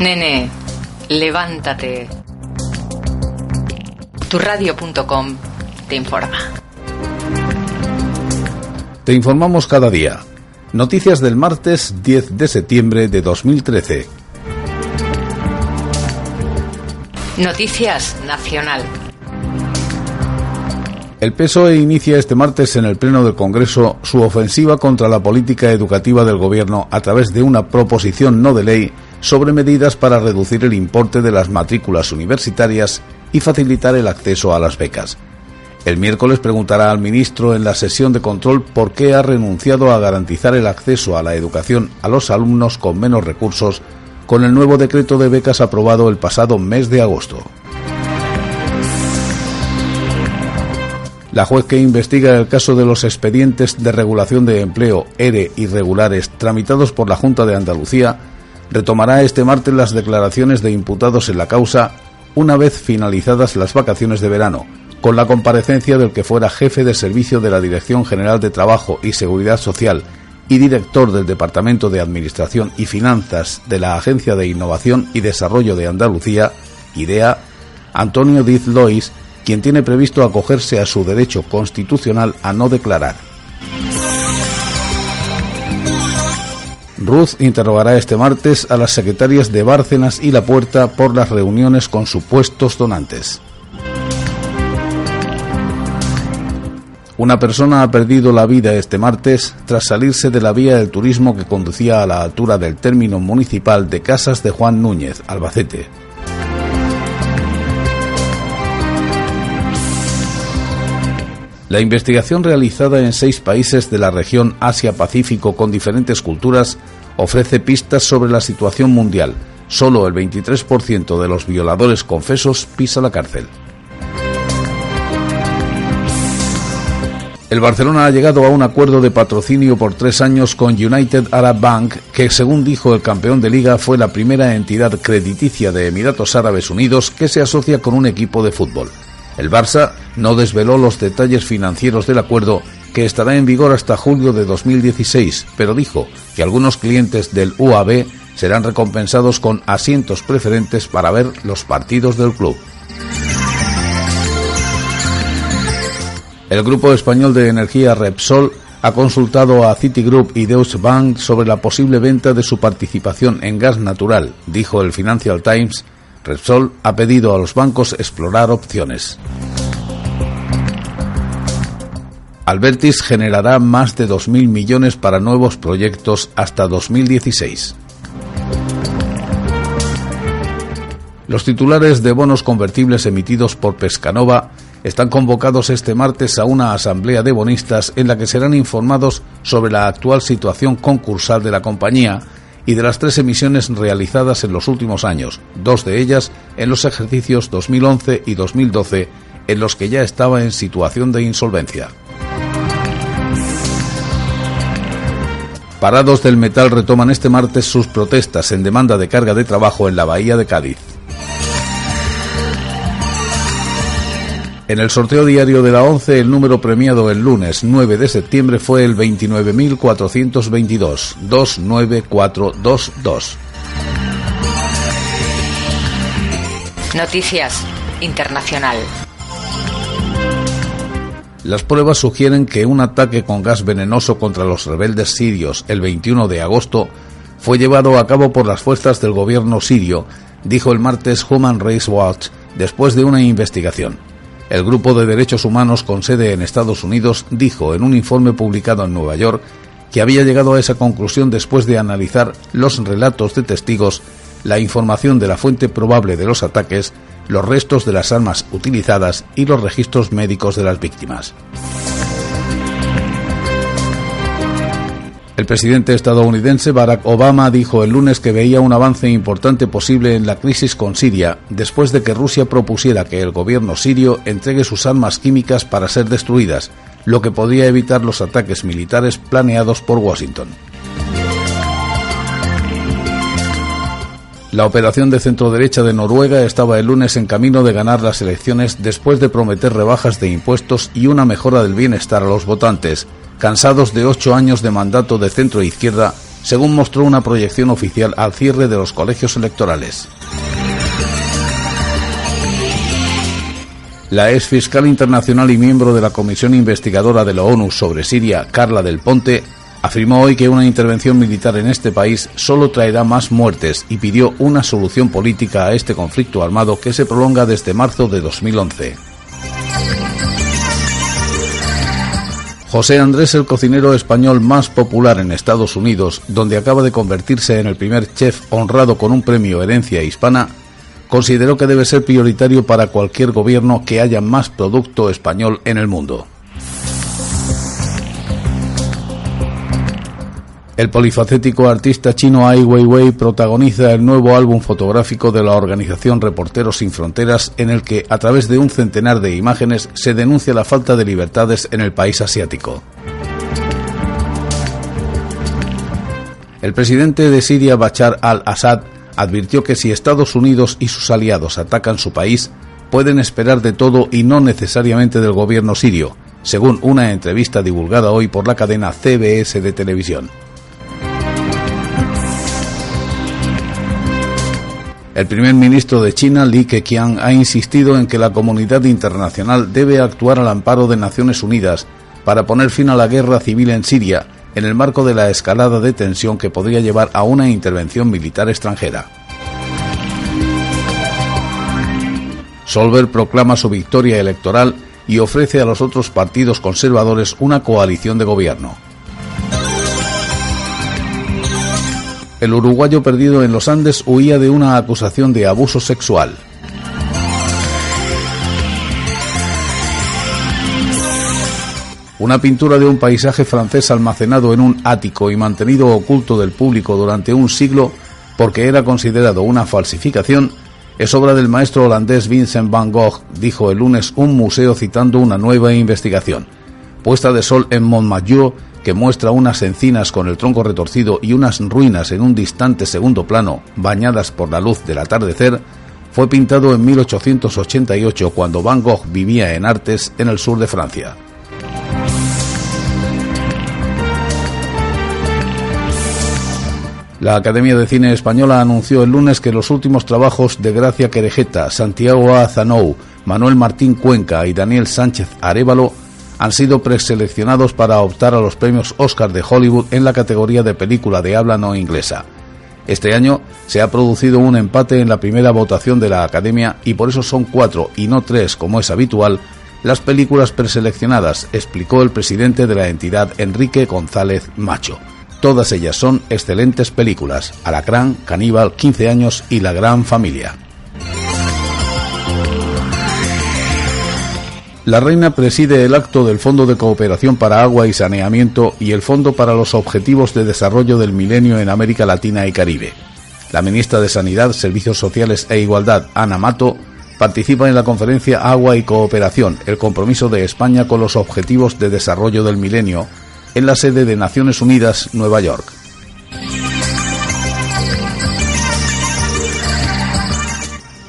Nene, levántate. Turradio.com te informa. Te informamos cada día. Noticias del martes 10 de septiembre de 2013. Noticias Nacional. El PSOE inicia este martes en el Pleno del Congreso su ofensiva contra la política educativa del Gobierno a través de una proposición no de ley sobre medidas para reducir el importe de las matrículas universitarias y facilitar el acceso a las becas. El miércoles preguntará al ministro en la sesión de control por qué ha renunciado a garantizar el acceso a la educación a los alumnos con menos recursos con el nuevo decreto de becas aprobado el pasado mes de agosto. La juez que investiga el caso de los expedientes de regulación de empleo ERE irregulares tramitados por la Junta de Andalucía retomará este martes las declaraciones de imputados en la causa una vez finalizadas las vacaciones de verano, con la comparecencia del que fuera jefe de servicio de la Dirección General de Trabajo y Seguridad Social y director del Departamento de Administración y Finanzas de la Agencia de Innovación y Desarrollo de Andalucía, IDEA, Antonio Diz Lois, quien tiene previsto acogerse a su derecho constitucional a no declarar. Ruth interrogará este martes a las secretarias de Bárcenas y La Puerta por las reuniones con supuestos donantes. Una persona ha perdido la vida este martes tras salirse de la vía del turismo que conducía a la altura del término municipal de Casas de Juan Núñez, Albacete. La investigación realizada en seis países de la región Asia-Pacífico con diferentes culturas ofrece pistas sobre la situación mundial. Solo el 23% de los violadores confesos pisa la cárcel. El Barcelona ha llegado a un acuerdo de patrocinio por tres años con United Arab Bank, que según dijo el campeón de liga fue la primera entidad crediticia de Emiratos Árabes Unidos que se asocia con un equipo de fútbol. El Barça no desveló los detalles financieros del acuerdo que estará en vigor hasta julio de 2016, pero dijo que algunos clientes del UAB serán recompensados con asientos preferentes para ver los partidos del club. El grupo español de energía Repsol ha consultado a Citigroup y Deutsche Bank sobre la posible venta de su participación en gas natural, dijo el Financial Times Repsol ha pedido a los bancos explorar opciones. Albertis generará más de 2.000 millones para nuevos proyectos hasta 2016. Los titulares de bonos convertibles emitidos por Pescanova están convocados este martes a una asamblea de bonistas en la que serán informados sobre la actual situación concursal de la compañía y de las tres emisiones realizadas en los últimos años, dos de ellas en los ejercicios 2011 y 2012, en los que ya estaba en situación de insolvencia. Parados del metal retoman este martes sus protestas en demanda de carga de trabajo en la bahía de Cádiz. En el sorteo diario de la 11, el número premiado el lunes 9 de septiembre fue el 29.422, 29422. Noticias Internacional. Las pruebas sugieren que un ataque con gas venenoso contra los rebeldes sirios el 21 de agosto fue llevado a cabo por las fuerzas del gobierno sirio, dijo el martes Human Rights Watch después de una investigación. El Grupo de Derechos Humanos con sede en Estados Unidos dijo en un informe publicado en Nueva York que había llegado a esa conclusión después de analizar los relatos de testigos, la información de la fuente probable de los ataques, los restos de las armas utilizadas y los registros médicos de las víctimas. El presidente estadounidense Barack Obama dijo el lunes que veía un avance importante posible en la crisis con Siria, después de que Rusia propusiera que el gobierno sirio entregue sus armas químicas para ser destruidas, lo que podría evitar los ataques militares planeados por Washington. La operación de centro-derecha de Noruega estaba el lunes en camino de ganar las elecciones después de prometer rebajas de impuestos y una mejora del bienestar a los votantes, cansados de ocho años de mandato de centro-izquierda según mostró una proyección oficial al cierre de los colegios electorales. La ex fiscal internacional y miembro de la Comisión Investigadora de la ONU sobre Siria, Carla del Ponte, afirmó hoy que una intervención militar en este país solo traerá más muertes y pidió una solución política a este conflicto armado que se prolonga desde marzo de 2011. José Andrés, el cocinero español más popular en Estados Unidos, donde acaba de convertirse en el primer chef honrado con un premio Herencia Hispana, consideró que debe ser prioritario para cualquier gobierno que haya más producto español en el mundo. El polifacético artista chino Ai Weiwei protagoniza el nuevo álbum fotográfico de la organización Reporteros Sin Fronteras en el que, a través de un centenar de imágenes, se denuncia la falta de libertades en el país asiático. El presidente de Siria, Bachar al-Assad, advirtió que si Estados Unidos y sus aliados atacan su país, pueden esperar de todo y no necesariamente del gobierno sirio, según una entrevista divulgada hoy por la cadena CBS de televisión. El primer ministro de China, Li Keqiang, ha insistido en que la comunidad internacional debe actuar al amparo de Naciones Unidas para poner fin a la guerra civil en Siria en el marco de la escalada de tensión que podría llevar a una intervención militar extranjera. Solver proclama su victoria electoral y ofrece a los otros partidos conservadores una coalición de gobierno. El uruguayo perdido en los Andes huía de una acusación de abuso sexual. Una pintura de un paisaje francés almacenado en un ático y mantenido oculto del público durante un siglo porque era considerado una falsificación es obra del maestro holandés Vincent van Gogh, dijo el lunes un museo citando una nueva investigación. Puesta de sol en Montmajour, que muestra unas encinas con el tronco retorcido y unas ruinas en un distante segundo plano, bañadas por la luz del atardecer, fue pintado en 1888 cuando Van Gogh vivía en Artes, en el sur de Francia. La Academia de Cine Española anunció el lunes que los últimos trabajos de Gracia Querejeta, Santiago Azanou, Manuel Martín Cuenca y Daniel Sánchez Arevalo han sido preseleccionados para optar a los premios Oscar de Hollywood en la categoría de película de habla no inglesa. Este año se ha producido un empate en la primera votación de la Academia y por eso son cuatro y no tres, como es habitual, las películas preseleccionadas, explicó el presidente de la entidad Enrique González Macho. Todas ellas son excelentes películas, Alacrán, Caníbal, 15 años y La Gran Familia. La reina preside el acto del Fondo de Cooperación para Agua y Saneamiento y el Fondo para los Objetivos de Desarrollo del Milenio en América Latina y Caribe. La ministra de Sanidad, Servicios Sociales e Igualdad, Ana Mato, participa en la conferencia Agua y Cooperación, el compromiso de España con los Objetivos de Desarrollo del Milenio, en la sede de Naciones Unidas, Nueva York.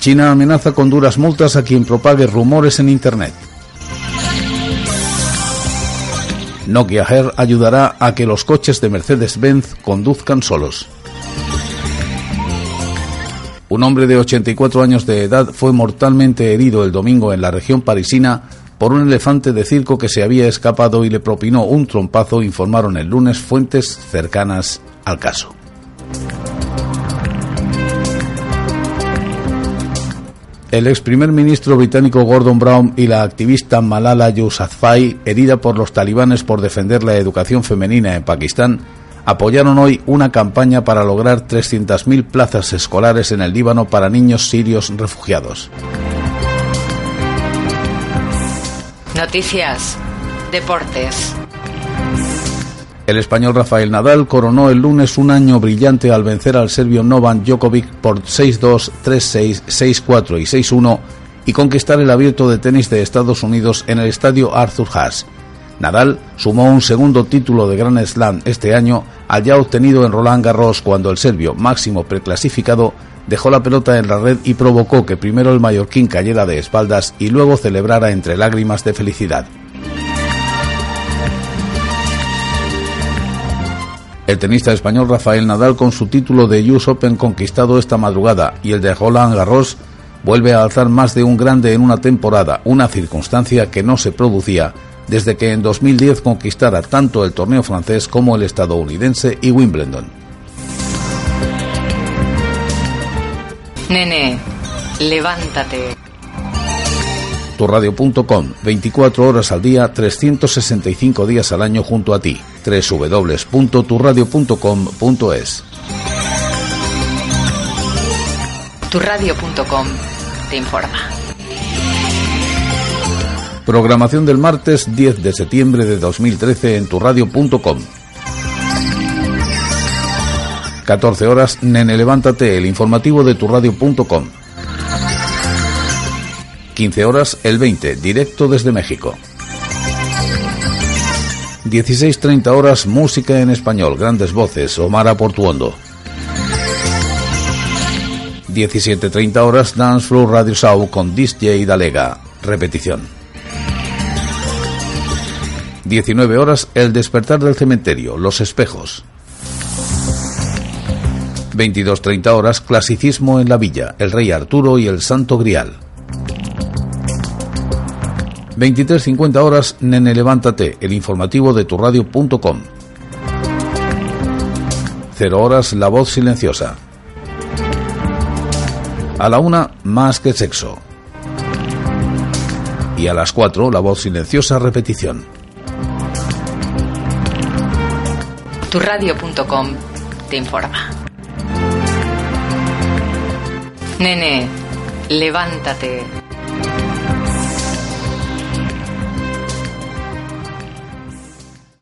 China amenaza con duras multas a quien propague rumores en Internet. Nokia Air ayudará a que los coches de Mercedes-Benz conduzcan solos. Un hombre de 84 años de edad fue mortalmente herido el domingo en la región parisina por un elefante de circo que se había escapado y le propinó un trompazo, informaron el lunes fuentes cercanas al caso. El ex primer ministro británico Gordon Brown y la activista Malala Yousafzai, herida por los talibanes por defender la educación femenina en Pakistán, apoyaron hoy una campaña para lograr 300.000 plazas escolares en el Líbano para niños sirios refugiados. Noticias. Deportes. El español Rafael Nadal coronó el lunes un año brillante al vencer al serbio Novan Djokovic por 6-2, 3-6, 6-4 y 6-1 y conquistar el abierto de tenis de Estados Unidos en el estadio Arthur Haas. Nadal sumó un segundo título de Grand Slam este año al ya obtenido en Roland Garros cuando el serbio máximo preclasificado dejó la pelota en la red y provocó que primero el mallorquín cayera de espaldas y luego celebrara entre lágrimas de felicidad. El tenista español Rafael Nadal con su título de US Open conquistado esta madrugada y el de Roland Garros vuelve a alzar más de un grande en una temporada, una circunstancia que no se producía desde que en 2010 conquistara tanto el torneo francés como el estadounidense y Wimbledon. Nene, levántate. Turradio.com, 24 horas al día, 365 días al año junto a ti. www.turradio.com.es. Turradio.com te informa. Programación del martes 10 de septiembre de 2013 en turradio.com. 14 horas, Nene Levántate, el informativo de turradio.com. 15 horas, el 20, directo desde México. 16.30 horas, música en español, grandes voces, Omar Portuondo. 17.30 horas, Dance Floor Radio Show con DJ Dalega. Repetición. 19 horas, El despertar del cementerio, Los espejos. 22.30 horas, Clasicismo en la Villa, El Rey Arturo y el Santo Grial. 23.50 horas, Nene Levántate, el informativo de turradio.com. 0 horas, La Voz Silenciosa. A la una, Más que Sexo. Y a las 4, La Voz Silenciosa Repetición. Turradio.com te informa. Nene, levántate.